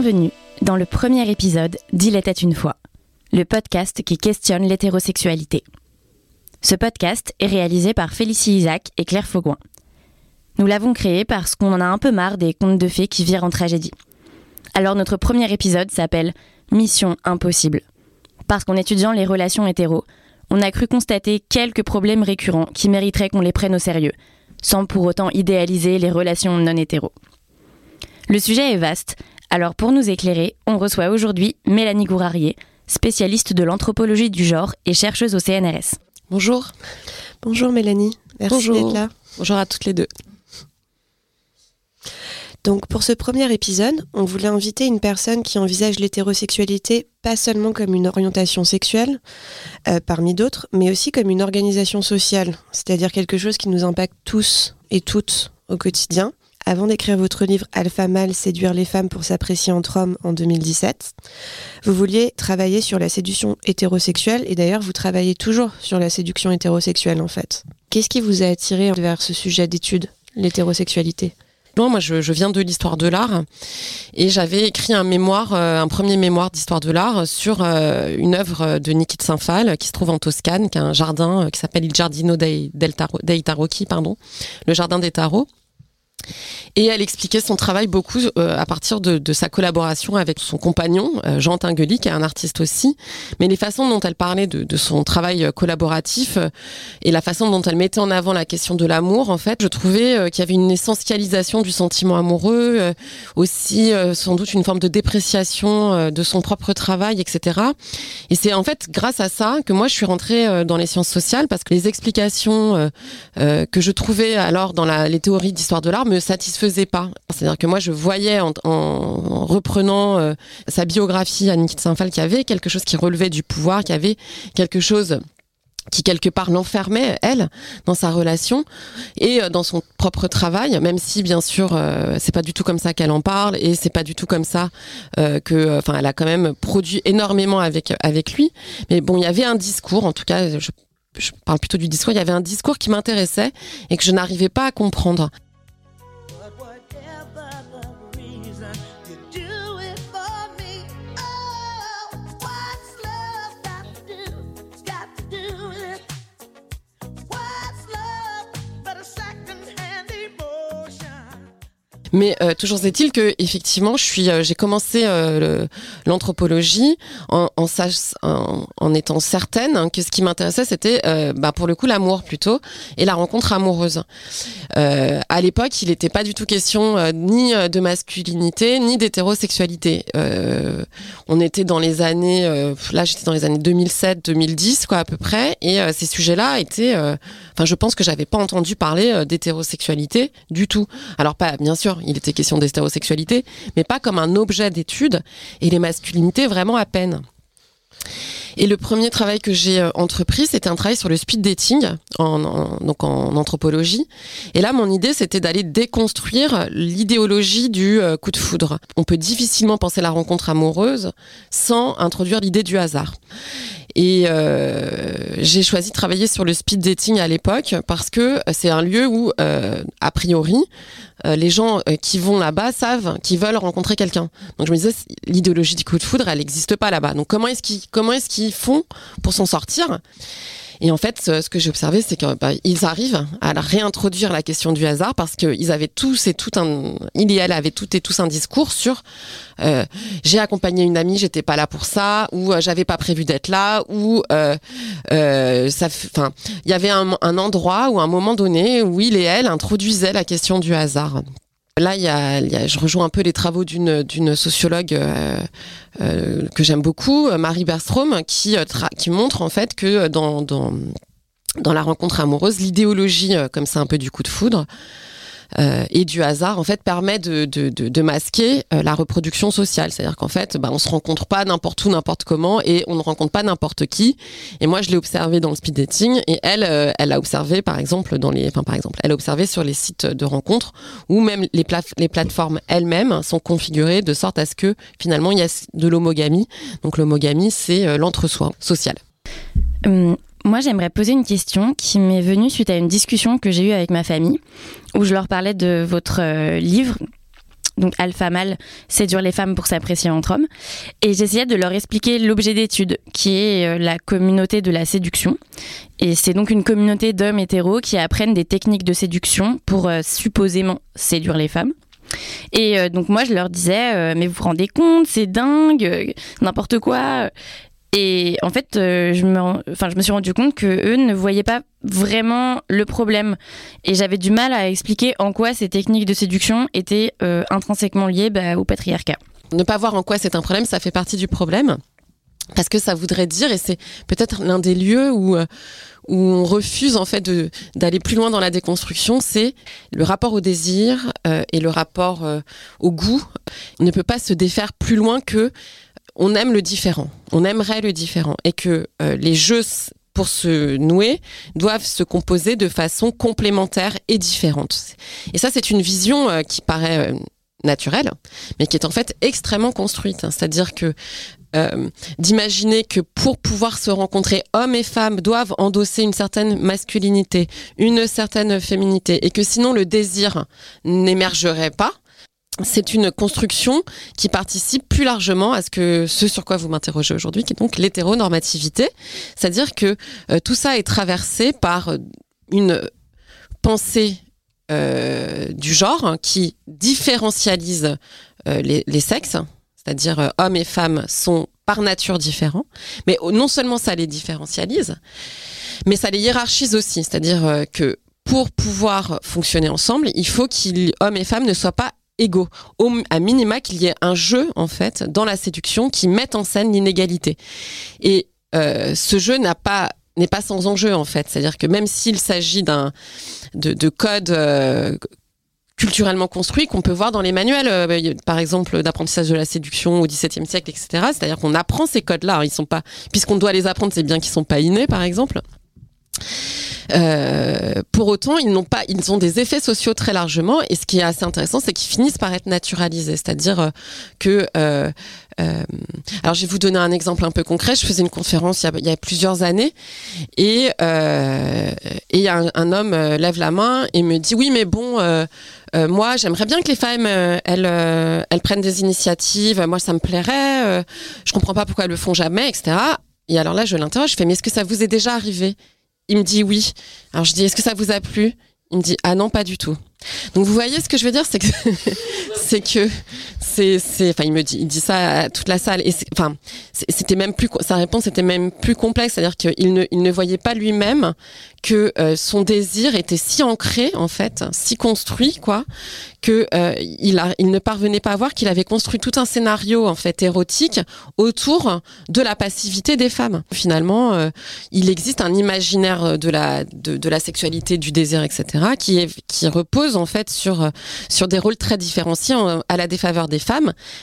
Bienvenue dans le premier épisode d'Il était une fois, le podcast qui questionne l'hétérosexualité. Ce podcast est réalisé par Félicie Isaac et Claire Faugoin. Nous l'avons créé parce qu'on en a un peu marre des contes de fées qui virent en tragédie. Alors notre premier épisode s'appelle Mission impossible. Parce qu'en étudiant les relations hétéros, on a cru constater quelques problèmes récurrents qui mériteraient qu'on les prenne au sérieux, sans pour autant idéaliser les relations non hétéros. Le sujet est vaste, alors pour nous éclairer, on reçoit aujourd'hui Mélanie Gourarier, spécialiste de l'anthropologie du genre et chercheuse au CNRS. Bonjour. Bonjour Mélanie, merci d'être là. Bonjour à toutes les deux. Donc pour ce premier épisode, on voulait inviter une personne qui envisage l'hétérosexualité pas seulement comme une orientation sexuelle, euh, parmi d'autres, mais aussi comme une organisation sociale, c'est-à-dire quelque chose qui nous impacte tous et toutes au quotidien. Avant d'écrire votre livre Alpha Mâle, séduire les femmes pour s'apprécier entre hommes en 2017, vous vouliez travailler sur la séduction hétérosexuelle et d'ailleurs vous travaillez toujours sur la séduction hétérosexuelle en fait. Qu'est-ce qui vous a attiré vers ce sujet d'étude, l'hétérosexualité? Moi, je, viens de l'histoire de l'art et j'avais écrit un mémoire, euh, un premier mémoire d'histoire de l'art sur euh, une œuvre de Niki de Saint-Phal qui se trouve en Toscane, qui a un jardin euh, qui s'appelle Il Giardino dei, dei Tarocchi, pardon, le jardin des tarots. Et elle expliquait son travail beaucoup euh, à partir de, sa collaboration avec son compagnon, euh, Jean Tinguely, qui est un artiste aussi. Mais les façons dont elle parlait de, son travail euh, collaboratif et la façon dont elle mettait en avant la question de l'amour, en fait, je trouvais qu'il y avait une essentialisation du sentiment amoureux, aussi sans doute une forme de dépréciation de son propre travail, etc. Et c'est en fait grâce à ça que moi je suis rentrée dans les sciences sociales parce que les explications que je trouvais alors dans les théories d'histoire de l'art me satisfaisait pas. C'est-à-dire que moi, je voyais en, reprenant euh, sa biographie à Niki de Saint-Phal qu'il y avait quelque chose qui relevait du pouvoir, qu'il y avait quelque chose qui quelque part l'enfermait elle dans sa relation et euh, dans son propre travail même si bien sûr euh, c'est pas du tout comme ça qu'elle en parle et c'est pas du tout comme ça que enfin elle a quand même produit énormément avec avec lui mais bon il y avait un discours en tout cas je parle plutôt du discours il y avait un discours qui m'intéressait et que je n'arrivais pas à comprendre Mais euh, toujours est-il que effectivement, je suis, euh, j'ai commencé euh, l'anthropologie en, en, en, étant certaine que ce qui m'intéressait, c'était, bah, pour le coup, l'amour plutôt et la rencontre amoureuse. à l'époque, il n'était pas du tout question ni de masculinité ni d'hétérosexualité. on était dans les années, là, j'étais dans les années 2007-2010, quoi, à peu près, et ces sujets-là étaient, enfin, je pense que j'avais pas entendu parler d'hétérosexualité du tout. Alors pas, bien sûr il était question d'hétérosexualité, mais pas comme un objet d'étude, et les masculinités vraiment à peine. Et le premier travail que j'ai euh, entrepris, c'était un travail sur le speed dating, en, donc en anthropologie. Et là, mon idée, c'était d'aller déconstruire l'idéologie du euh, coup de foudre. On peut difficilement penser la rencontre amoureuse sans introduire l'idée du hasard. Et euh, j'ai choisi de travailler sur le speed dating à l'époque parce que c'est un lieu où, a priori, les gens qui vont là-bas savent qu'ils veulent rencontrer quelqu'un. Donc je me disais, l'idéologie du coup de foudre, elle n'existe pas là-bas. Donc comment est-ce qu'ils comment est-ce qu'ils font pour s'en sortir? Et en fait, ce que j'ai observé, c'est qu'ils bah, arrivent à réintroduire la question du hasard parce qu'ils avaient tous et tout un, il et elle avaient toutes et tous un discours sur euh, j'ai accompagné une amie, j'étais pas là pour ça, ou euh, j'avais pas prévu d'être là, ou euh, ça, enfin, il y avait un endroit ou un moment donné où il et elle introduisaient la question du hasard. Là, je rejoins un peu les travaux d'une sociologue euh, euh, que j'aime beaucoup, Marie Berstrom, qui euh, montre en fait que dans dans la rencontre amoureuse, l'idéologie, comme c'est un peu du coup de foudre, euh, et du hasard en fait permet de, de, de, de masquer euh, la reproduction sociale. C'est-à-dire qu'en fait, bah, on se rencontre pas n'importe où, n'importe comment, et on ne rencontre pas n'importe qui. Et moi, je l'ai observé dans le speed dating, et elle, euh, elle a observé par exemple dans les, enfin par exemple, elle a observé sur les sites de rencontres où même les, les plateformes elles-mêmes sont configurées de sorte à ce que finalement il y a de l'homogamie. Donc l'homogamie, c'est l'entre-soi social. Hum, moi, j'aimerais poser une question qui m'est venue suite à une discussion que j'ai eue avec ma famille, où je leur parlais de votre euh, livre donc alpha mâle, séduire les femmes pour s'apprécier entre hommes. Et j'essayais de leur expliquer l'objet d'étude, qui est euh, la communauté de la séduction. Et c'est donc une communauté d'hommes hétéros qui apprennent des techniques de séduction pour euh, supposément séduire les femmes. Et donc moi je leur disais mais vous vous rendez compte c'est dingue n'importe quoi et en fait, euh, je, me, suis rendu compte que eux ne voyaient pas vraiment le problème. Et j'avais du mal à expliquer en quoi ces techniques de séduction étaient euh, intrinsèquement liées bah, au patriarcat. Ne pas voir en quoi c'est un problème, ça fait partie du problème. Parce que ça voudrait dire, et c'est peut-être l'un des lieux où, euh, on refuse en fait d'aller plus loin dans la déconstruction, c'est le rapport au désir et le rapport au goût. Ne peut pas se défaire plus loin que on aime le différent, on aimerait le différent, et que euh, les jeux pour se nouer doivent se composer de façon complémentaire et différente. Et ça, c'est une vision euh, qui paraît euh, naturelle, mais qui est en fait extrêmement construite. Hein. C'est-à-dire que d'imaginer que pour pouvoir se rencontrer, hommes et femmes doivent endosser une certaine masculinité, une certaine féminité, et que sinon le désir n'émergerait pas, c'est une construction qui participe plus largement à ce que ce sur quoi vous m'interrogez aujourd'hui, qui est donc l'hétéronormativité. C'est-à-dire que euh, tout ça est traversé par une pensée euh, du genre qui différentialise euh, les, sexes, c'est-à-dire hommes et femmes sont par nature différents, mais non seulement ça les différentialise, mais ça les hiérarchise aussi, c'est-à-dire que pour pouvoir fonctionner ensemble, il faut qu'hommes et femmes ne soient pas égaux. Au, à minima, qu'il y ait un jeu, en fait, dans la séduction qui mette en scène l'inégalité. Et euh, ce jeu n'a pas n'est pas sans enjeu en fait, c'est-à-dire que même s'il s'agit d'un de, de codes euh, culturellement construits qu'on peut voir dans les manuels, euh, bah, par exemple d'apprentissage de la séduction au XVIIe siècle, etc. C'est-à-dire qu'on apprend ces codes-là. Ils sont pas, puisqu'on doit les apprendre, c'est bien qu'ils sont pas innés, par exemple. Euh, pour autant, ils n'ont pas, ils ont des effets sociaux très largement. Et ce qui est assez intéressant, c'est qu'ils finissent par être naturalisés, c'est-à-dire euh, que euh, euh, alors, je vais vous donner un exemple un peu concret. Je faisais une conférence il y a, plusieurs années et euh, et un, homme lève la main et me dit oui, mais bon, moi, j'aimerais bien que les femmes elles elles prennent des initiatives. Moi, ça me plairait. je comprends pas pourquoi elles le font jamais, etc. Et alors là, je l'interroge. Je fais mais est-ce que ça vous est déjà arrivé? Il me dit oui. Alors je dis est-ce que ça vous a plu? Il me dit ah non pas du tout. Donc vous voyez ce que je veux dire, c'est que c'est que enfin il me dit il dit ça à toute la salle et enfin c'était même plus sa réponse était même plus complexe, c'est-à-dire qu'il ne il ne voyait pas lui-même que euh, son désir était si ancré en fait, si construit quoi, que euh, il a il ne parvenait pas à voir qu'il avait construit tout un scénario en fait érotique autour de la passivité des femmes. Finalement, euh, il existe un imaginaire de la de, de la sexualité, du désir, etc. qui est qui repose en fait sur sur des rôles très différenciés à la défaveur des femmes.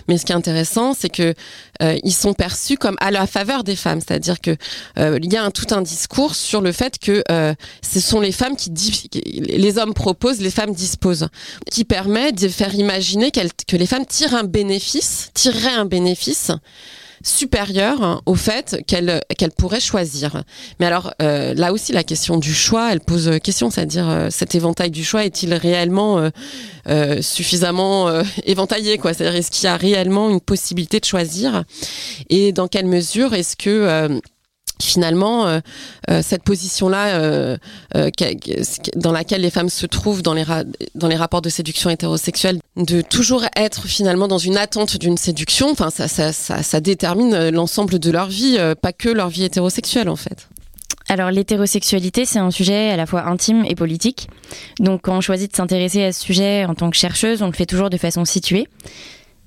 Mais ce qui est intéressant, c'est que euh, ils sont perçus comme à la faveur des femmes, c'est-à-dire que euh, il y a tout un discours sur le fait que ce sont les femmes qui les hommes proposent, les femmes disposent, qui permet de faire imaginer que les femmes tirent un bénéfice, tireraient un bénéfice supérieure au fait qu'elle qu'elle pourrait choisir. Mais alors euh, là aussi la question du choix, elle pose question, c'est-à-dire euh, cet éventail du choix est-il réellement euh, suffisamment éventaillé quoi? C'est-à-dire est-ce qu'il y a réellement une possibilité de choisir? Et dans quelle mesure est-ce que finalement, euh, euh, cette position-là, euh, dans laquelle les femmes se trouvent dans les, rapports de séduction hétérosexuelle, de toujours être finalement dans une attente d'une séduction, enfin, ça détermine l'ensemble de leur vie, pas que leur vie hétérosexuelle en fait. Alors l'hétérosexualité, c'est un sujet à la fois intime et politique. Donc quand on choisit de s'intéresser à ce sujet en tant que chercheuse, on le fait toujours de façon située.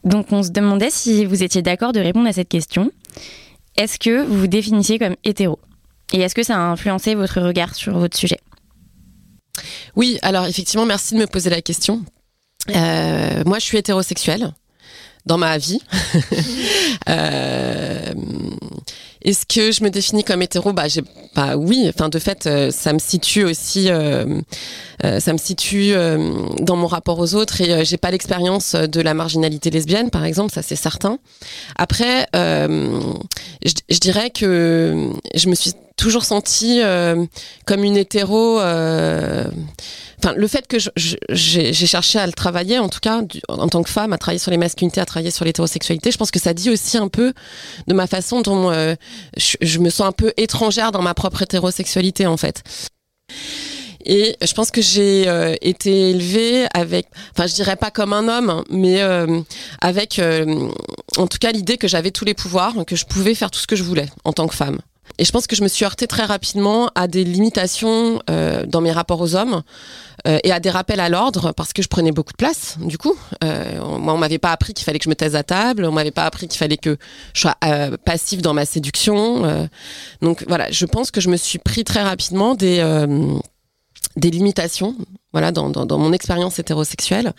Donc on se demandait si vous étiez d'accord de répondre à cette question est-ce que vous vous définissiez comme hétéro? Et est-ce que ça a influencé votre regard sur votre sujet? Oui, alors effectivement, merci de me poser la question. Euh, moi, je suis hétérosexuelle dans ma vie. euh, est-ce que je me définis comme hétéro? Bah, bah oui. Enfin, de fait, euh, ça me situe aussi, euh, ça me situe dans mon rapport aux autres et j'ai pas l'expérience de la marginalité lesbienne, par exemple, ça c'est certain. Après, je, dirais que je me suis toujours senti comme une hétéro enfin le fait que j'ai cherché à le travailler en tout cas en tant que femme à travailler sur les masculinités à travailler sur l'hétérosexualité je pense que ça dit aussi un peu de ma façon dont euh, je, me sens un peu étrangère dans ma propre hétérosexualité en fait et je pense que j'ai euh, été élevée avec, enfin je dirais pas comme un homme, mais euh, avec en tout cas l'idée que j'avais tous les pouvoirs, que je pouvais faire tout ce que je voulais en tant que femme. Et je pense que je me suis heurtée très rapidement à des limitations euh, dans mes rapports aux hommes euh, et à des rappels à l'ordre parce que je prenais beaucoup de place. Du coup, euh, moi, on m'avait pas appris qu'il fallait que je me taise à table, on m'avait pas appris qu'il fallait que je sois euh, passif dans ma séduction. Donc voilà, je pense que je me suis pris très rapidement des des limitations, voilà, dans, dans, mon expérience hétérosexuelle.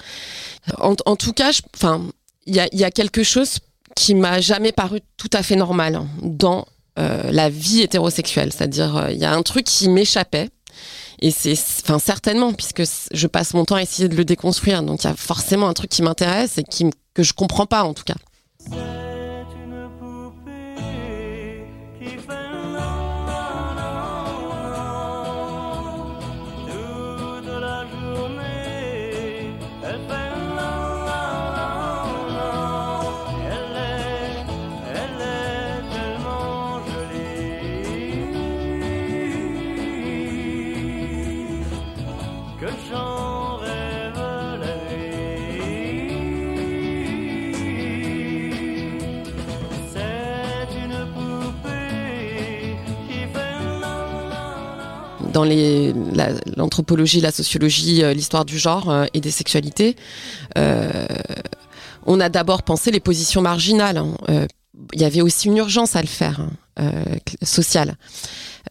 En, tout cas, il y a, y a quelque chose qui m'a jamais paru tout à fait normal dans la vie hétérosexuelle. C'est-à-dire, euh, il y a un truc qui m'échappait. Et c'est, enfin, certainement, puisque je passe mon temps à essayer de le déconstruire. Donc, il y a forcément un truc qui m'intéresse et qui, que je comprends pas, en tout cas. Dans l'anthropologie, la, sociologie, euh, l'histoire du genre euh, et des sexualités, euh, on a d'abord pensé les positions marginales. Hein. Il y avait aussi une urgence à le faire, hein, sociale.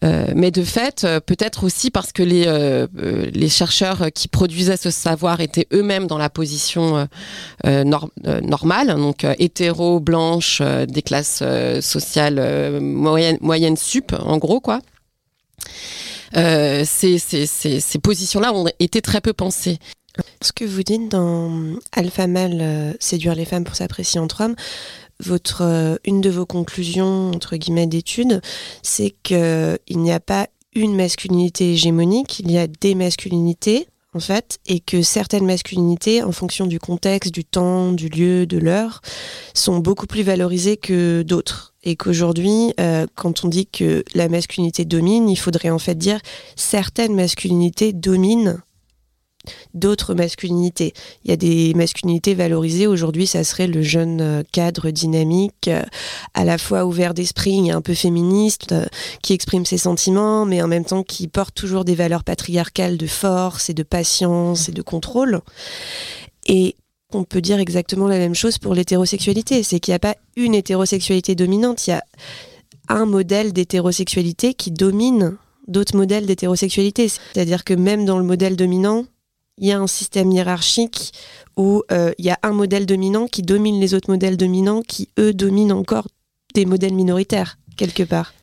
mais de fait, peut-être aussi parce que les, chercheurs qui produisaient ce savoir étaient eux-mêmes dans la position normale, donc hétéro, blanche, des classes sociales moyennes moyenne sup, en gros, quoi. Euh, ces, ces, ces, ces positions-là ont été très peu pensées. Ce que vous dites dans Alpha Male, euh, séduire les femmes pour s'apprécier entre hommes, votre, euh, une de vos conclusions, entre guillemets, d'études, c'est qu'il n'y a pas une masculinité hégémonique, il y a des masculinités, en fait, et que certaines masculinités, en fonction du contexte, du temps, du lieu, de l'heure, sont beaucoup plus valorisées que d'autres et qu'aujourd'hui, euh, quand on dit que la masculinité domine, il faudrait en fait dire certaines masculinités dominent d'autres masculinités. Il y a des masculinités valorisées. Aujourd'hui, ça serait le jeune euh, cadre dynamique, euh, à la fois ouvert d'esprit un peu féministe, qui exprime ses sentiments, mais en même temps qui porte toujours des valeurs patriarcales de force et de patience et de contrôle. Et on peut dire exactement la même chose pour l'hétérosexualité. C'est qu'il n'y a pas une hétérosexualité dominante, il y a un modèle d'hétérosexualité qui domine d'autres modèles d'hétérosexualité. C'est-à-dire que même dans le modèle dominant, il y a un système hiérarchique où euh, il y a un modèle dominant qui domine les autres modèles dominants qui, eux, dominent encore des modèles minoritaires, quelque part.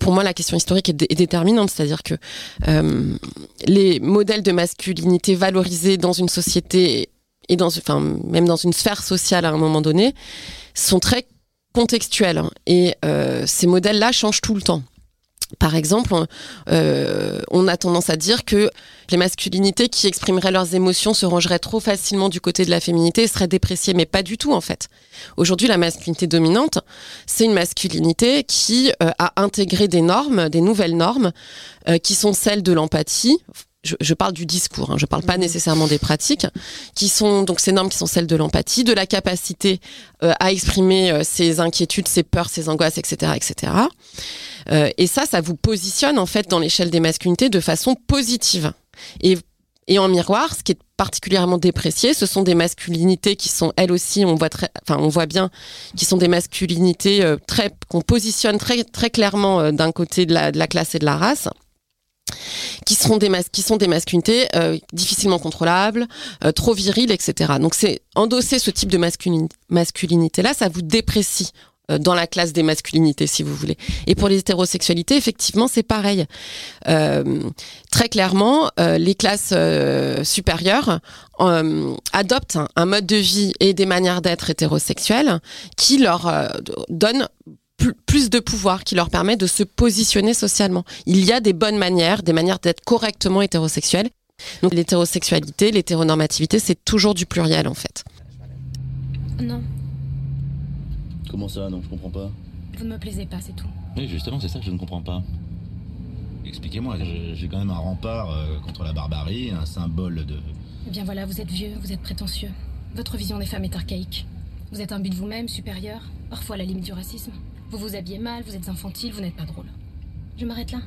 Pour moi, la question historique est, déterminante, c'est-à-dire que euh, les modèles de masculinité valorisés dans une société et dans, enfin, même dans une sphère sociale à un moment donné, sont très contextuels. Et euh, ces modèles-là changent tout le temps. Par exemple, euh, on a tendance à dire que les masculinités qui exprimeraient leurs émotions se rangeraient trop facilement du côté de la féminité et seraient dépréciées, mais pas du tout en fait. Aujourd'hui, la masculinité dominante, c'est une masculinité qui euh, a intégré des normes, des nouvelles normes, euh, qui sont celles de l'empathie, je, parle du discours, hein, je parle pas mhm. nécessairement des pratiques, qui sont donc ces normes qui sont celles de l'empathie, de la capacité euh, à exprimer euh, ses inquiétudes, ses peurs, ses angoisses, etc., etc. Euh, et ça, ça vous positionne en fait dans l'échelle des masculinités de façon positive. Et, et en miroir, ce qui est particulièrement déprécié, ce sont des masculinités qui sont elles aussi, on voit très, enfin on voit bien, qui sont des masculinités très qu'on positionne très très clairement d'un côté de la, de la classe et de la race qui sont des masculinités euh, difficilement contrôlables, euh, trop viriles, etc. Donc c'est endosser ce type de masculinité là, ça vous déprécie euh, dans la classe des masculinités, si vous voulez. Et pour les hétérosexualités, effectivement, c'est pareil. très clairement, les classes supérieures adoptent un, un, mode de vie et des manières d'être hétérosexuels qui leur donnent plus de pouvoir qui leur permet de se positionner socialement. Il y a des bonnes manières, des manières d'être correctement hétérosexuel. Donc l'hétérosexualité, l'hétéronormativité, c'est toujours du pluriel en fait. Non. Comment ça Non, je comprends pas. Vous ne me plaisez pas, c'est tout. Oui, justement, c'est ça que je ne comprends pas. Expliquez-moi, j'ai quand même un rempart euh, contre la barbarie, un symbole de... Eh bien voilà, vous êtes vieux, vous êtes prétentieux. Votre vision des femmes est archaïque. Vous êtes un but de vous-même, supérieur, parfois à la limite du racisme. Vous vous habillez mal, vous êtes infantile, vous n'êtes pas drôle. Je m'arrête là.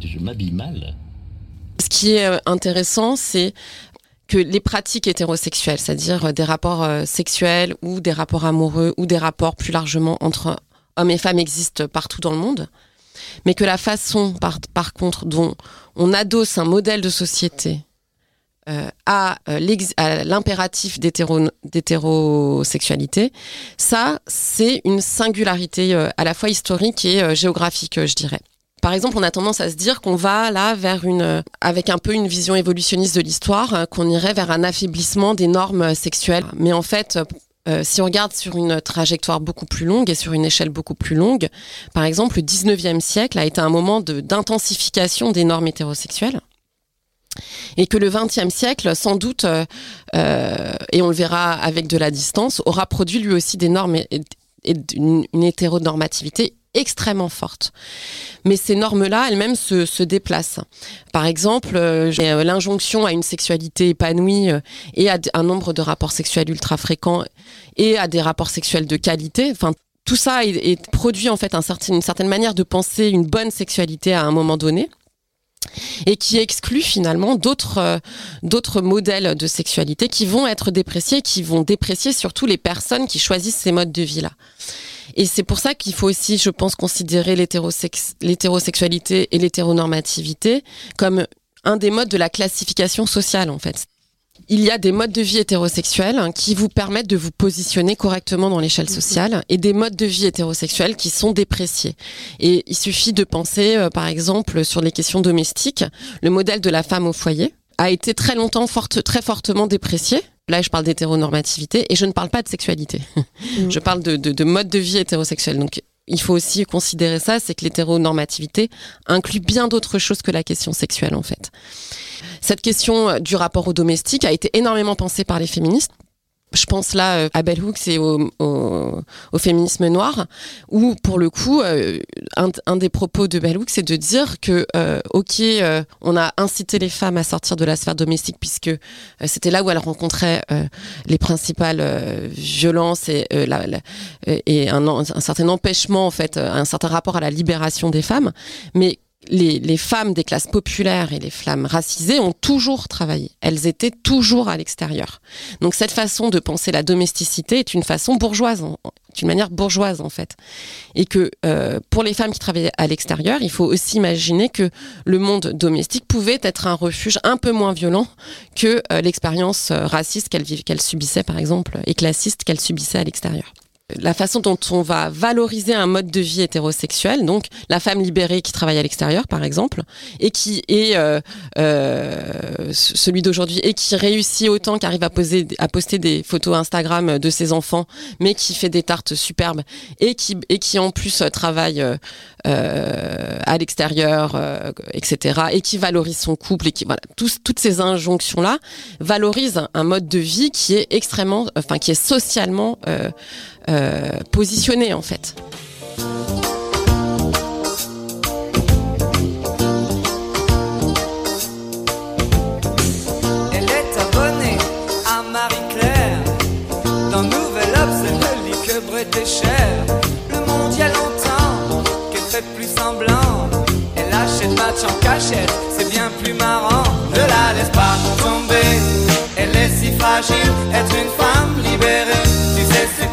Je m'habille mal Ce qui est euh, intéressant, c'est que les pratiques hétérosexuelles, c'est-à-dire euh, des rapports euh, sexuels ou des rapports amoureux ou des rapports plus largement entre hommes et femmes existent partout dans le monde, mais que la façon, par, par contre, dont on adosse un modèle de société euh, à, l'impératif d'hétérosexualité, ça, c'est une singularité à la fois historique et géographique, je dirais. Par exemple, on a tendance à se dire qu'on va là vers une, avec un peu une vision évolutionniste de l'histoire, hein, qu'on irait vers un affaiblissement des normes sexuelles. Mais en fait, euh, si on regarde sur une trajectoire beaucoup plus longue et sur une échelle beaucoup plus longue, par exemple, le 19e siècle a été un moment d'intensification des normes hétérosexuelles. Et que le 20e siècle, sans doute, euh, euh, et on le verra avec de la distance, aura produit lui aussi des normes et, une, hétéronormativité extrêmement forte. Mais ces normes-là, elles-mêmes se, déplacent. Par exemple, euh, l'injonction à une sexualité épanouie et à un nombre de rapports sexuels ultra fréquents et à des rapports sexuels de qualité. Enfin, tout ça produit en fait une certaine manière de penser une bonne sexualité à un moment donné et qui exclut finalement d'autres d'autres modèles de sexualité qui vont être dépréciés, qui vont déprécier surtout les personnes qui choisissent ces modes de vie là. Et c'est pour ça qu'il faut aussi, je pense, considérer l'hétérosexualité et l'hétéronormativité comme un des modes de la classification sociale, en fait. Il y a des modes de vie hétérosexuels qui vous permettent de vous positionner correctement dans l'échelle sociale et des modes de vie hétérosexuels qui sont dépréciés. Et il suffit de penser, euh, par exemple, sur les questions domestiques. Le modèle de la femme au foyer a été très longtemps forte, très fortement déprécié Là, je parle d'hétéronormativité et je ne parle pas de sexualité. Mm. je parle de, de, mode de vie hétérosexuel. Donc, il faut aussi considérer ça, c'est que l'hétéronormativité inclut bien d'autres choses que la question sexuelle, en fait. Cette question du rapport au domestique a été énormément pensée par les féministes je pense là euh, à Bell Hooks et au, féminisme noir, où pour le coup, euh, un, des propos de Bell Hooks, c'est de dire que, euh, ok, on a incité les femmes à sortir de la sphère domestique puisque c'était là où elles rencontraient les principales violences et, un, un, certain empêchement, en fait, un certain rapport à la libération des femmes, mais les, femmes des classes populaires et les femmes racisées ont toujours travaillé. Elles étaient toujours à l'extérieur. Donc cette façon de penser la domesticité est une façon bourgeoise, est une manière bourgeoise en fait. Et que euh, pour les femmes qui travaillaient à l'extérieur, il faut aussi imaginer que le monde domestique pouvait être un refuge un peu moins violent que euh, l'expérience euh, raciste qu'elles qu'elle subissait par exemple et classiste qu'elles subissaient à l'extérieur la façon dont on va valoriser un mode de vie hétérosexuel, donc la femme libérée qui travaille à l'extérieur, par exemple, et qui est euh, euh, celui d'aujourd'hui et qui réussit autant, qui arrive à, poser, à poster des photos Instagram de ses enfants, mais qui fait des tartes superbes et qui, et qui en plus travaille euh, à l'extérieur, etc., et qui valorise son couple et qui voilà, toutes ces injonctions là valorisent un mode de vie qui est extrêmement, enfin qui est socialement euh, positionner en fait. Elle est abonnée à Marie-Claire. Dans Nouvel Brett cher. Le a longtemps qu'elle fait plus semblant. Elle achète match en cachette, c'est bien plus marrant. Ne la laisse pas tomber, elle est si fragile, être une femme libérée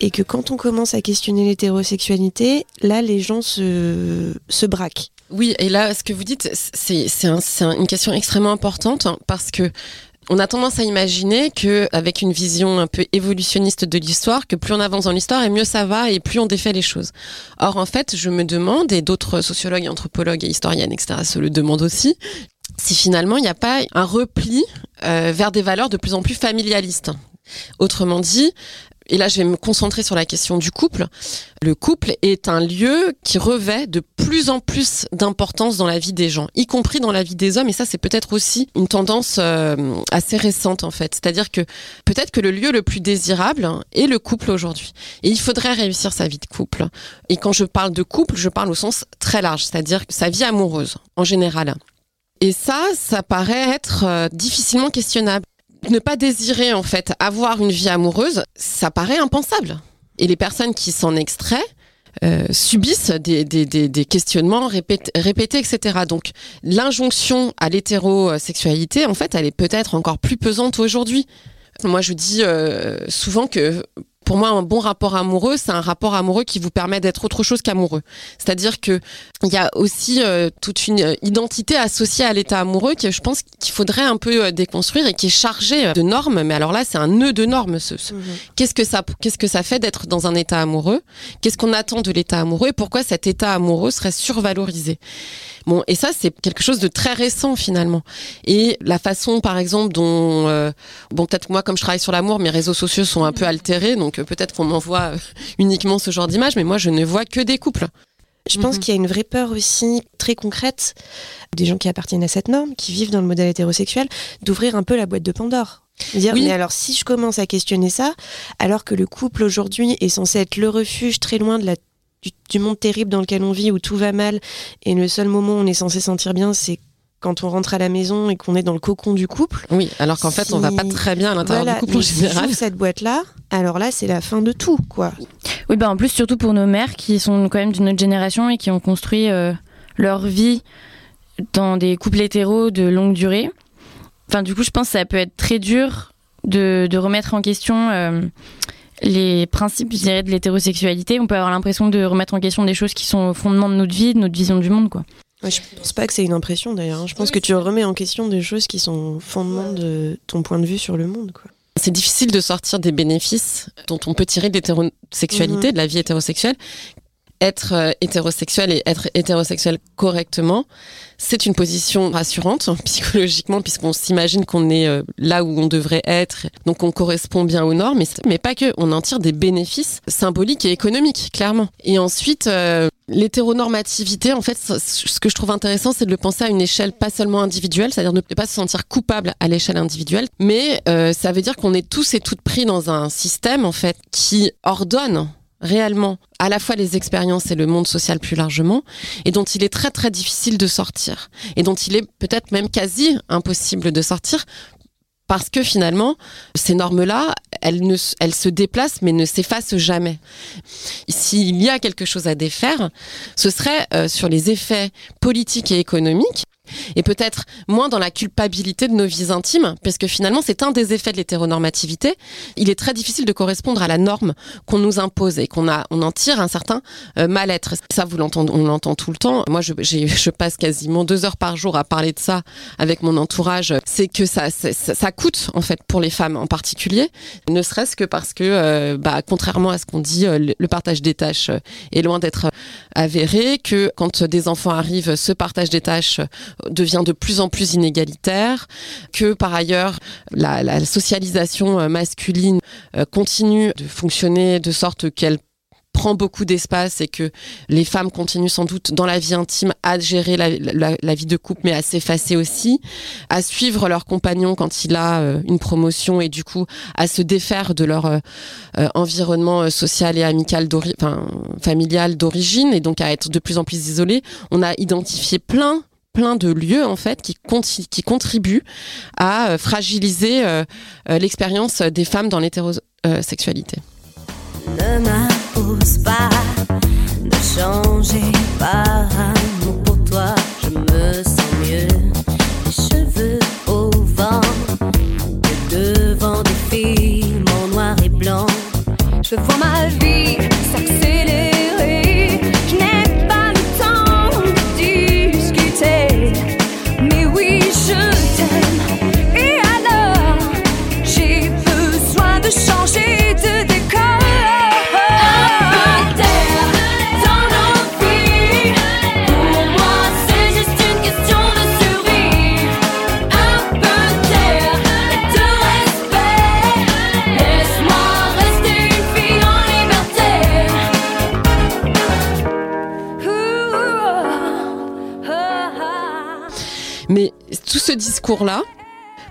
Et que quand on commence à questionner l'hétérosexualité, là, les gens se, se braquent. Oui, et là, ce que vous dites, c'est un- une question extrêmement importante hein, parce que on a tendance à imaginer que, avec une vision un peu évolutionniste de l'histoire, que plus on avance dans l'histoire et mieux ça va et plus on défait les choses. Or, en fait, je me demande, et d'autres sociologues, anthropologues et historiennes, etc., se le demandent aussi, si finalement il n'y a pas un repli euh, vers des valeurs de plus en plus familialistes. Autrement dit, et là je vais me concentrer sur la question du couple, le couple est un lieu qui revêt de plus en plus d'importance dans la vie des gens, y compris dans la vie des hommes. Et ça, c'est peut-être aussi une tendance euh, assez récente, en fait. C'est-à-dire que peut-être que le lieu le plus désirable est le couple aujourd'hui. Et il faudrait réussir sa vie de couple. Et quand je parle de couple, je parle au sens très large, c'est-à-dire sa vie amoureuse, en général. Et ça, ça paraît être euh, difficilement questionnable. Ne pas désirer, en fait, avoir une vie amoureuse, ça paraît impensable. Et les personnes qui s'en extraient euh, subissent des, des, des, questionnements répétés, répétés, etc. Donc l'injonction à l'hétérosexualité, en fait, elle est peut-être encore plus pesante aujourd'hui. Moi, je dis euh, souvent que pour moi, un bon rapport amoureux, c'est un rapport amoureux qui vous permet d'être autre chose qu'amoureux. C'est-à-dire que il y a aussi euh, toute une euh, identité associée à l'état amoureux que je pense qu'il faudrait un peu euh, déconstruire et qui est chargée de normes. Mais alors là, c'est un nœud de normes. Ce, ce- Qu'est-ce que ça, qu'est-ce que ça fait d'être dans un état amoureux? Qu'est-ce qu'on attend de l'état amoureux? Et pourquoi cet état amoureux serait survalorisé? Bon, et ça, c'est quelque chose de très récent finalement. Et la façon, par exemple, dont, euh, bon, peut-être moi, comme je travaille sur l'amour, mes réseaux sociaux sont un peu altérés, donc euh, peut-être qu'on m'envoie euh, uniquement ce genre d'image, mais moi, je ne vois que des couples. Je pense Mhm. qu'il y a une vraie peur aussi très concrète des gens qui appartiennent à cette norme, qui vivent dans le modèle hétérosexuel, d'ouvrir un peu la boîte de Pandore. Dire, Oui. mais alors si je commence à questionner ça, alors que le couple aujourd'hui est censé être le refuge très loin de la, du, du monde terrible dans lequel on vit, où tout va mal, et le seul moment où on est censé sentir bien, c'est quand on rentre à la maison et qu'on est dans le cocon du couple. Oui, alors qu'en fait, on va pas Si- très bien à l'intérieur Voilà, du couple en si général. j'ouvre cette boîte-là, alors là, c'est la fin de tout, quoi. Oui, bah en plus, surtout pour nos mères qui sont quand même d'une autre génération et qui ont construit euh, leur vie dans des couples hétéros de longue durée. Enfin, du coup, je pense que ça peut être très dur de, de remettre en question euh, les principes, je dirais, de l'hétérosexualité. On peut avoir l'impression de remettre en question des choses qui sont au fondement de notre vie, de notre vision du monde, quoi. Ouais, je pense pas que c'est une impression d'ailleurs. hein. Je pense que tu remets en question des choses qui sont au fondement de ton point de vue sur le monde, quoi. C'est difficile de sortir des bénéfices dont on peut tirer de l'hétérosexualité, de la vie hétérosexuelle. Être euh, hétérosexuel et être hétérosexuel correctement, c'est une position rassurante psychologiquement puisqu'on s'imagine qu'on est euh, là où on devrait être, donc on correspond bien aux normes, mais, pas que, on en tire des bénéfices symboliques et économiques, clairement. Et ensuite, euh, l'hétéronormativité, en fait, ce que je trouve intéressant, c'est de le penser à une échelle pas seulement individuelle, c'est-à-dire ne pas se sentir coupable à l'échelle individuelle, mais ça veut dire qu'on est tous et toutes pris dans un système, en fait, qui ordonne réellement à la fois les expériences et le monde social plus largement, et dont il est très très difficile de sortir, et dont il est peut-être même quasi impossible de sortir, parce que finalement, ces normes-là, elles, se déplacent mais ne s'effacent jamais. S'il y a quelque chose à défaire, ce serait euh, sur les effets politiques et économiques, et peut-être moins dans la culpabilité de nos vies intimes, parce que finalement, c'est un des effets de l'hétéronormativité. Il est très difficile de correspondre à la norme qu'on nous impose et qu'on a, on en tire un certain euh, mal-être. Ça, vous l'entendez, on l'entend tout le temps. Moi, je, je passe quasiment deux heures par jour à parler de ça avec mon entourage. C'est que ça, ça, ça coûte en fait pour les femmes en particulier, ne serait-ce que parce que, euh, bah, contrairement à ce qu'on dit, euh, le partage des tâches est loin d'être avéré. Que quand des enfants arrivent, ce partage des tâches devient de plus en plus inégalitaire. Que par ailleurs, la, socialisation euh, masculine euh, continue de fonctionner de sorte qu'elle prend beaucoup d'espace et que les femmes continuent sans doute dans la vie intime à gérer la, vie de couple mais à s'effacer aussi, à suivre leur compagnon quand il a euh, une promotion et du coup à se défaire de leur environnement social et amical enfin, familial d'origine et donc à être de plus en plus isolés. On a identifié plein plein de lieux en fait qui, conti- qui contribuent à euh, fragiliser euh, euh, l'expérience des femmes dans l'hétérosexualité. ne m'impose pas de changer par amour pour toi. Je me sens mieux, les cheveux au vent, que devant des films en noir et blanc. Je vois ma vie s'accélérer. Discours-là,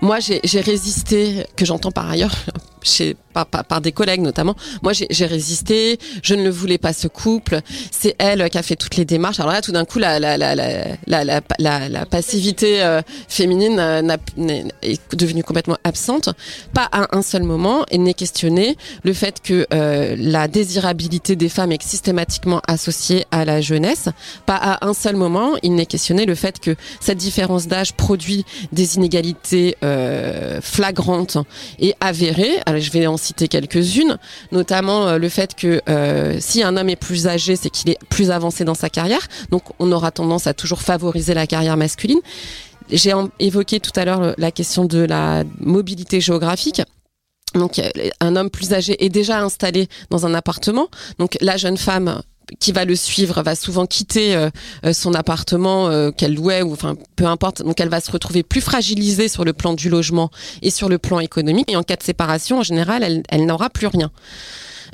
moi, j'ai j'ai résisté, que j'entends par ailleurs, chez, par, par- par des collègues notamment. Moi, j'ai résisté. Je ne le voulais pas ce couple. C'est elle qui a fait toutes les démarches. Alors là, tout d'un coup, la, la, la, la, passivité euh, féminine euh, est devenue complètement absente. Pas à un seul moment. Et n'est questionné le fait que euh, la désirabilité des femmes est systématiquement associée à la jeunesse. Pas à un seul moment, il n'est questionné le fait que cette différence d'âge produit des inégalités euh, flagrantes et avérées. Je vais en citer quelques-unes, notamment euh, le fait que euh, si un homme est plus âgé, c'est qu'il est plus avancé dans sa carrière. Donc, on aura tendance à toujours favoriser la carrière masculine. J'ai évoqué tout à l'heure la question de la mobilité géographique. Donc, euh, un homme plus âgé est déjà installé dans un appartement. Donc, la jeune femme qui va le suivre va souvent quitter euh, euh, son appartement euh, qu'elle louait ou enfin peu importe donc elle va se retrouver plus fragilisée sur le plan du logement et sur le plan économique et en cas de séparation en général elle, n'aura plus rien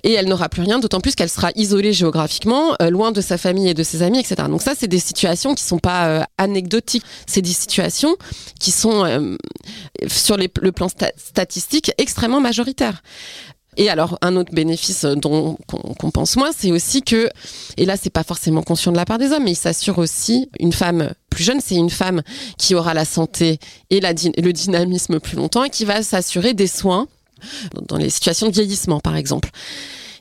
et elle n'aura plus rien, d'autant plus qu'elle sera isolée géographiquement, loin de sa famille et de ses amis, etc. Donc ça, c'est des situations qui sont pas anecdotiques. C'est des situations qui sont, sur le plan sta- statistique, extrêmement majoritaires. Et alors, un autre bénéfice euh, dont qu'on pense moins, c'est aussi que, et là, c'est pas forcément conscient de la part des hommes, mais il s'assure aussi une femme plus jeune, c'est une femme qui aura la santé et le dynamisme plus longtemps et qui va s'assurer des soins dans les situations de vieillissement, par exemple.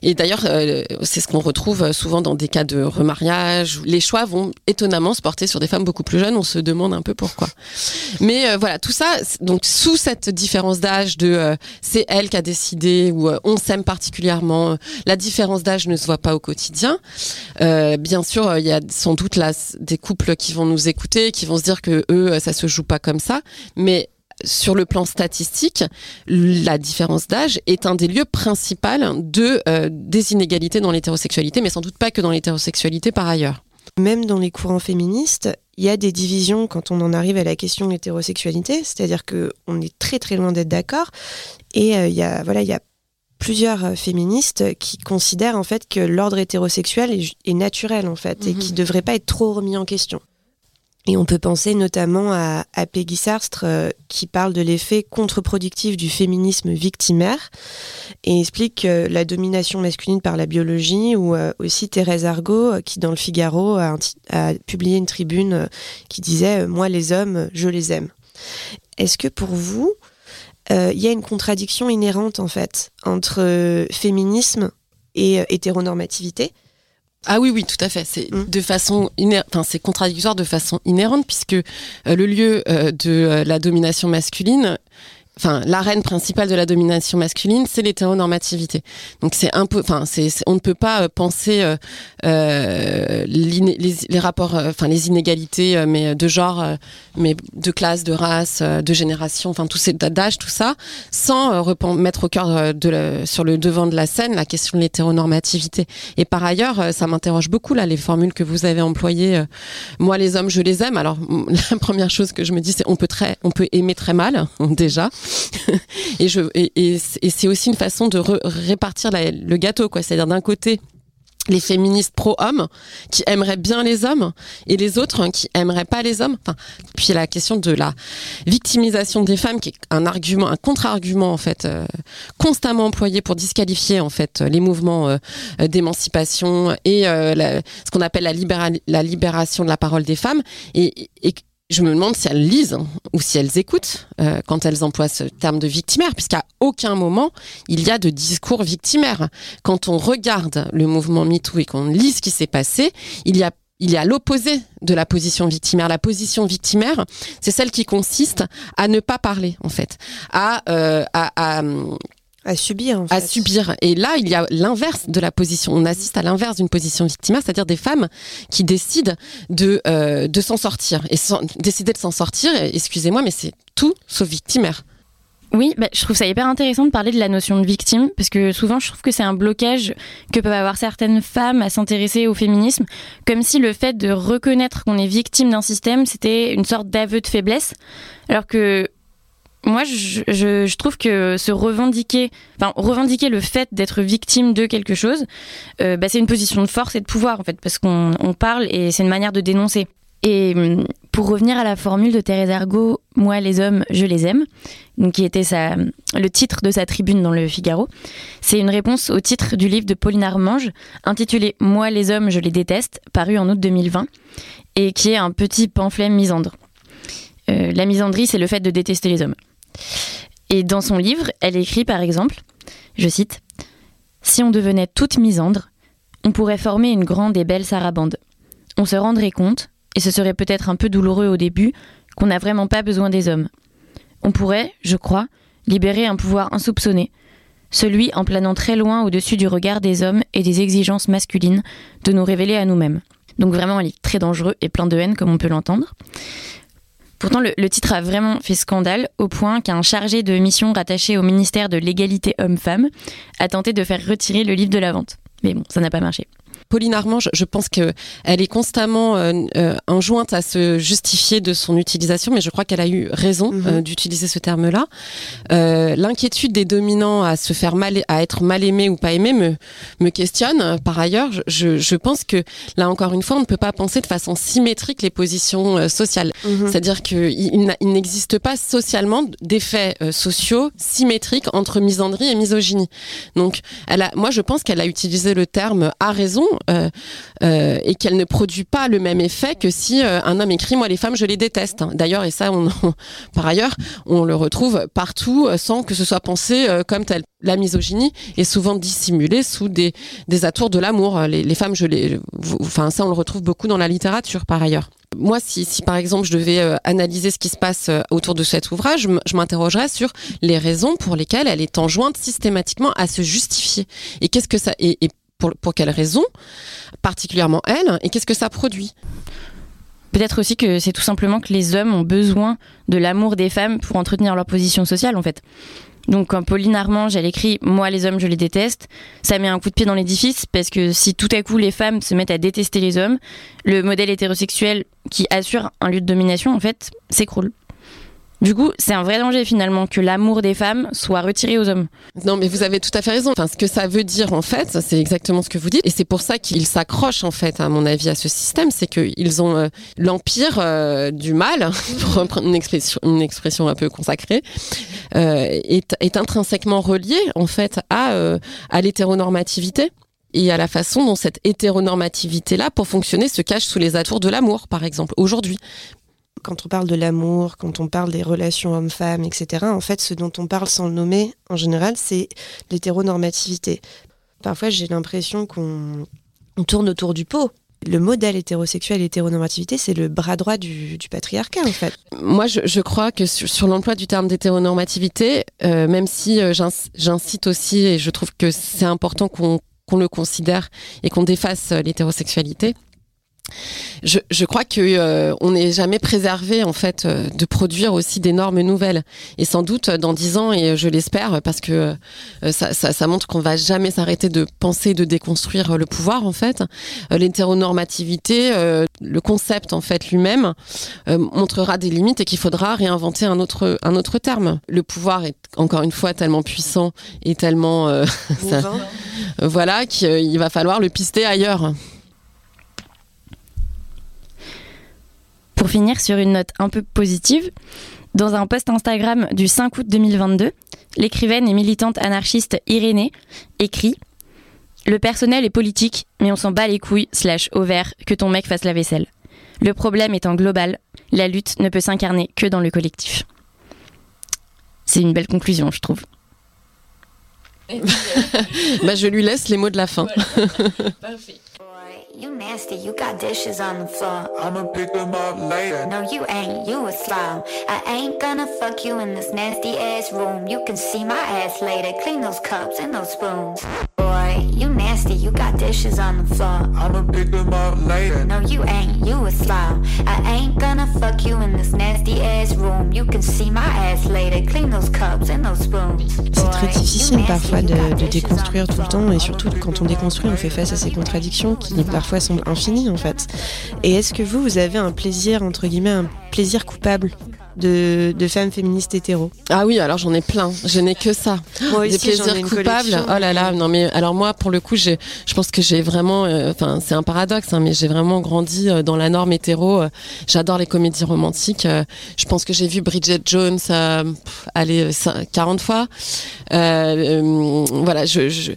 Et d'ailleurs, euh, c'est ce qu'on retrouve souvent dans des cas de remariage. Les choix vont étonnamment se porter sur des femmes beaucoup plus jeunes. On se demande un peu pourquoi. Mais euh, voilà, tout ça, donc sous cette différence d'âge de euh, c'est elle qui a décidé ou euh, on s'aime particulièrement, euh, la différence d'âge ne se voit pas au quotidien. Euh, bien sûr, euh, il y a sans doute là des couples qui vont nous écouter, qui vont se dire que eux, euh, ça se joue pas comme ça. Mais sur le plan statistique, la différence d'âge est un des lieux principaux de, euh, des inégalités dans l'hétérosexualité, mais sans doute pas que dans l'hétérosexualité par ailleurs. Même dans les courants féministes, il y a des divisions quand on en arrive à la question de l'hétérosexualité, c'est-à-dire que on est très très loin d'être d'accord. Et euh, il y a voilà, il y a plusieurs euh, féministes qui considèrent en fait que l'ordre hétérosexuel est, naturel en fait et Mhm. qui devrait pas être trop remis en question. Et on peut penser notamment à, Peggy Sarstre euh, qui parle de l'effet contre-productif du féminisme victimaire et explique euh, la domination masculine par la biologie ou euh, aussi Thérèse Argot qui dans le Figaro a, a publié une tribune qui disait moi les hommes je les aime. Est-ce que pour vous il y a une contradiction inhérente en fait entre féminisme et hétéronormativité Ah oui, oui, tout à fait. C'est Mm. de façon enfin, c'est contradictoire de façon inhérente puisque euh, le lieu euh, de euh, la domination masculine, enfin, l'arène principale de la domination masculine, c'est l'hétéronormativité. Donc c'est un peu, enfin, c'est, on ne peut pas euh, penser euh, euh, les, les rapports, euh, enfin, les inégalités, mais de genre, mais de classe, de race, de génération, enfin, tous ces d'âge, tout ça, sans mettre au cœur de la- sur le devant de la scène la question de l'hétéronormativité. Et par ailleurs, ça m'interroge beaucoup là les formules que vous avez employées. Moi, les hommes, je les aime. Alors, la première chose que je me dis, c'est on peut très, on peut aimer très mal déjà. et et, et c'est- aussi une façon de répartir le gâteau, quoi. C'est-à-dire d'un côté les féministes pro-hommes qui aimeraient bien les hommes et les autres qui aimeraient pas les hommes. Enfin, puis la question de la victimisation des femmes qui est un argument, un contre-argument en fait, euh, constamment employé pour disqualifier en fait les mouvements euh, d'émancipation et euh, ce qu'on appelle la, libéra- la libération de la parole des femmes. Et je me demande si elles lisent hein, ou si elles écoutent euh, quand elles emploient ce terme de victimaire, puisqu'à aucun moment il y a de discours victimaire. Quand on regarde le mouvement MeToo et qu'on lit ce qui s'est passé, il y a il y a l'opposé de la position victimaire. La position victimaire, c'est celle qui consiste à ne pas parler, en fait, à, euh, à, à, À subir, en fait. à subir. Et là, il y a l'inverse de la position. On assiste à l'inverse d'une position victimaire, c'est-à-dire des femmes qui décident de, euh, de s'en sortir. Et sans- décider de s'en sortir, excusez-moi, mais c'est tout sauf victimaire. Oui, bah, je trouve ça hyper intéressant de parler de la notion de victime, parce que souvent je trouve que c'est un blocage que peuvent avoir certaines femmes à s'intéresser au féminisme, comme si le fait de reconnaître qu'on est victime d'un système, c'était une sorte d'aveu de faiblesse, alors que moi je, trouve que se revendiquer, enfin revendiquer le fait d'être victime de quelque chose, euh, bah, c'est une position de force et de pouvoir en fait, parce qu'on on parle et c'est une manière de dénoncer. Et hum, pour revenir à la formule de Thérèse Argot, moi les hommes, je les aime, qui était le titre de sa tribune dans le Figaro. C'est une réponse au titre du livre de Pauline Armange, intitulé Moi les hommes, je les déteste, paru en août 2020, et qui est un petit pamphlet misandre. Euh, la misandrie, c'est le fait de détester les hommes. Et dans son livre, elle écrit par exemple, je cite, Si on devenait toute misandre, on pourrait former une grande et belle sarabande. On se rendrait compte, et ce serait peut-être un peu douloureux au début, qu'on n'a vraiment pas besoin des hommes. On pourrait, je crois, libérer un pouvoir insoupçonné, celui en planant très loin au-dessus du regard des hommes et des exigences masculines de nous révéler à nous-mêmes. Donc vraiment un livre très dangereux et plein de haine comme on peut l'entendre. Pourtant, le, titre a vraiment fait scandale au point qu'un chargé de mission rattaché au ministère de l'égalité homme-femme a tenté de faire retirer le livre de la vente. Mais bon, ça n'a pas marché. Pauline Armand, je, je pense que elle est constamment euh, euh, enjointe à se justifier de son utilisation, mais je crois qu'elle a eu raison Mhm. euh, d'utiliser ce terme-là. Euh, L'inquiétude des dominants à se faire mal, à être mal aimés ou pas aimés me, me questionne. Par ailleurs, je- je, pense que là encore une fois, on ne peut pas penser de façon symétrique les positions euh, sociales. Mhm. C'est-à-dire qu'il il, n'existe pas socialement d'effets euh, sociaux symétriques entre misandrie et misogynie. Donc, elle a, moi, je pense qu'elle a utilisé le terme à raison et qu'elle ne produit pas le même effet que si euh, un homme écrit Moi, les femmes, je les déteste. D'ailleurs, et ça, on, par ailleurs, on le retrouve partout euh, sans que ce soit pensé euh, comme tel. La misogynie est souvent dissimulée sous des, des atours de l'amour. Les, les femmes, je les, enfin, ça, on le retrouve beaucoup dans la littérature, par ailleurs. Moi, si, si par exemple je devais euh, analyser ce qui se passe euh, autour de cet ouvrage, je m'interrogerais sur les raisons pour lesquelles elle est enjointe systématiquement à se justifier. Et qu'est-ce que ça pour, quelles raisons, particulièrement elle, et qu'est-ce que ça produit? Peut-être aussi que c'est tout simplement que les hommes ont besoin de l'amour des femmes pour entretenir leur position sociale, en fait. Donc quand Pauline Armange, elle écrit « Moi, les hommes, je les déteste », ça met un coup de pied dans l'édifice, parce que si tout à coup les femmes se mettent à détester les hommes, le modèle hétérosexuel qui assure un lieu de domination, en fait, s'écroule. Du coup, c'est un vrai danger finalement que l'amour des femmes soit retiré aux hommes. Non, mais vous avez tout à fait raison. Enfin, ce que ça veut dire en fait, c'est exactement ce que vous dites, et c'est pour ça qu'ils s'accrochent en fait, à mon avis, à ce système, c'est qu'ils ont euh, l'empire euh, du mal, pour reprendre une expression, un peu consacrée, euh, est, intrinsèquement relié en fait à, à l'hétéronormativité et à la façon dont cette hétéronormativité-là, pour fonctionner, se cache sous les atours de l'amour, par exemple, aujourd'hui. Quand on parle de l'amour, quand on parle des relations hommes-femmes, etc., en fait, ce dont on parle sans le nommer, en général, c'est l'hétéronormativité. Parfois, j'ai l'impression qu'on on tourne autour du pot. Le modèle hétérosexuel, hétéronormativité, c'est le bras droit du, patriarcat, en fait. Moi, je, crois que sur, l'emploi du terme d'hétéronormativité, euh, même si euh, j'incite aussi, et je trouve que c'est important qu'on qu'on le considère et qu'on défasse euh, l'hétérosexualité, je, je crois que euh, on n'est jamais préservé en fait euh, de produire aussi des normes nouvelles. Et sans doute euh, dans dix ans et je l'espère parce que euh, ça, ça, ça montre qu'on va jamais s'arrêter de penser de déconstruire le pouvoir en fait. L'hétéronormativité le concept en fait lui-même montrera des limites et qu'il faudra réinventer un autre un autre terme. Le pouvoir est encore une fois tellement puissant et tellement Ça- voilà qu'il va falloir le pister ailleurs Pour finir sur une note un peu positive, dans un post Instagram du 5 août 2022, l'écrivaine et militante anarchiste Irénée écrit Le personnel est politique, mais on s'en bat les couilles, slash ovaire, que ton mec fasse la vaisselle. Le problème étant global, la lutte ne peut s'incarner que dans le collectif. C'est une belle conclusion, je trouve. bah, je lui laisse les mots de la fin You nasty, you got dishes on the floor. I'ma pick them up later. No, you ain't, you a slob. I ain't gonna fuck you in this nasty ass room. You can see my ass later. Clean those cups and those spoons. Boy, you nasty, you got dishes on the floor. I'ma pick them up later. No, you ain't, you a slob. I ain't gonna fuck you in this nasty ass room. You can see my ass later. Clean those cups and those spoons. C'est très difficile parfois de, déconstruire tout le temps et surtout quand on déconstruit on fait face à ces contradictions qui parfois semblent infinies en fait. Et est-ce que vous, vous avez un plaisir, entre guillemets, un plaisir coupable? De, de femmes féministes hétéros Ah oui, alors j'en ai plein. Je n'ai que ça. Moi des plaisirs coupables. Oh là là, non mais alors moi pour le coup, j'ai, je pense que j'ai vraiment, euh, enfin c'est un paradoxe, hein, mais j'ai vraiment grandi euh, dans la norme hétéro. Euh, J'adore les comédies romantiques. Je pense que j'ai vu Bridget Jones, cin- 40 fois. Voilà, je, je,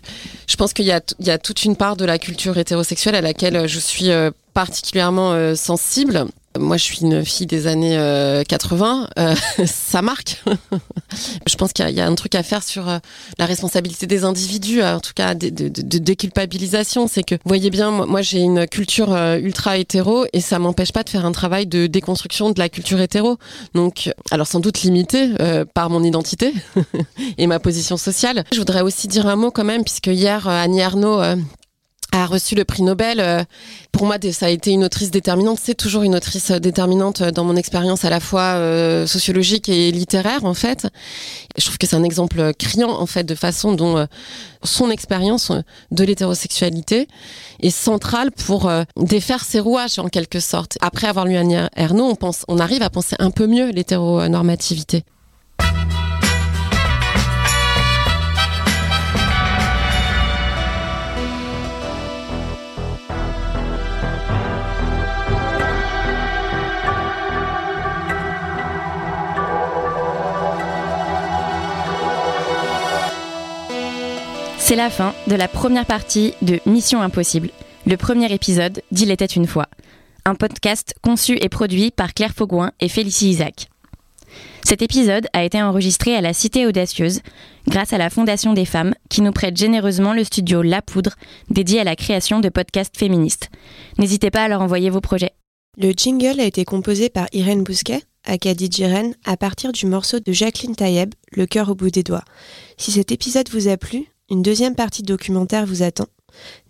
je pense qu'il y a, il y a toute une part de la culture hétérosexuelle à laquelle je suis particulièrement sensible. Moi, je suis une fille des années euh, 80. euh, ça marque. je pense qu'il y, a- un truc à faire sur euh, la responsabilité des individus, euh, en tout cas de, déculpabilisation. C'est que, voyez bien, moi, j'ai une culture euh, ultra hétéro et ça m'empêche pas de faire un travail de déconstruction de la culture hétéro. Donc, alors sans doute limité euh, par mon identité et ma position sociale. Je voudrais aussi dire un mot quand même, puisque hier, euh, Annie Arnaud euh, a reçu le prix Nobel. Euh, Pour moi, ça a été une autrice déterminante. C'est toujours une autrice euh, déterminante euh, dans mon expérience à la fois sociologique et littéraire, en fait. Je trouve que c'est un exemple criant, en fait, de façon dont son expérience de l'hétérosexualité est centrale pour défaire ses rouages, en quelque sorte. Après avoir lu Annie Ernaux, on, pense, on arrive à penser un peu mieux l'hétéronormativité. C'est la fin de la première partie de Mission Impossible, le premier épisode d'Il était une fois, un podcast conçu et produit par Claire Faugoin et Félicie Isaac. Cet épisode a été enregistré à la Cité Audacieuse grâce à la Fondation des femmes qui nous prête généreusement le studio La Poudre dédié à la création de podcasts féministes. N'hésitez pas à leur envoyer vos projets. Le jingle a été composé par Irène Bousquet, Acadie Jiren, à partir du morceau de Jacqueline Taïeb, Le cœur au bout des doigts. Si cet épisode vous a plu, une deuxième partie documentaire vous attend.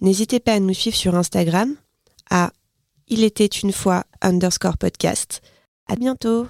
N'hésitez pas à nous suivre sur Instagram à Il était une fois underscore podcast. À bientôt!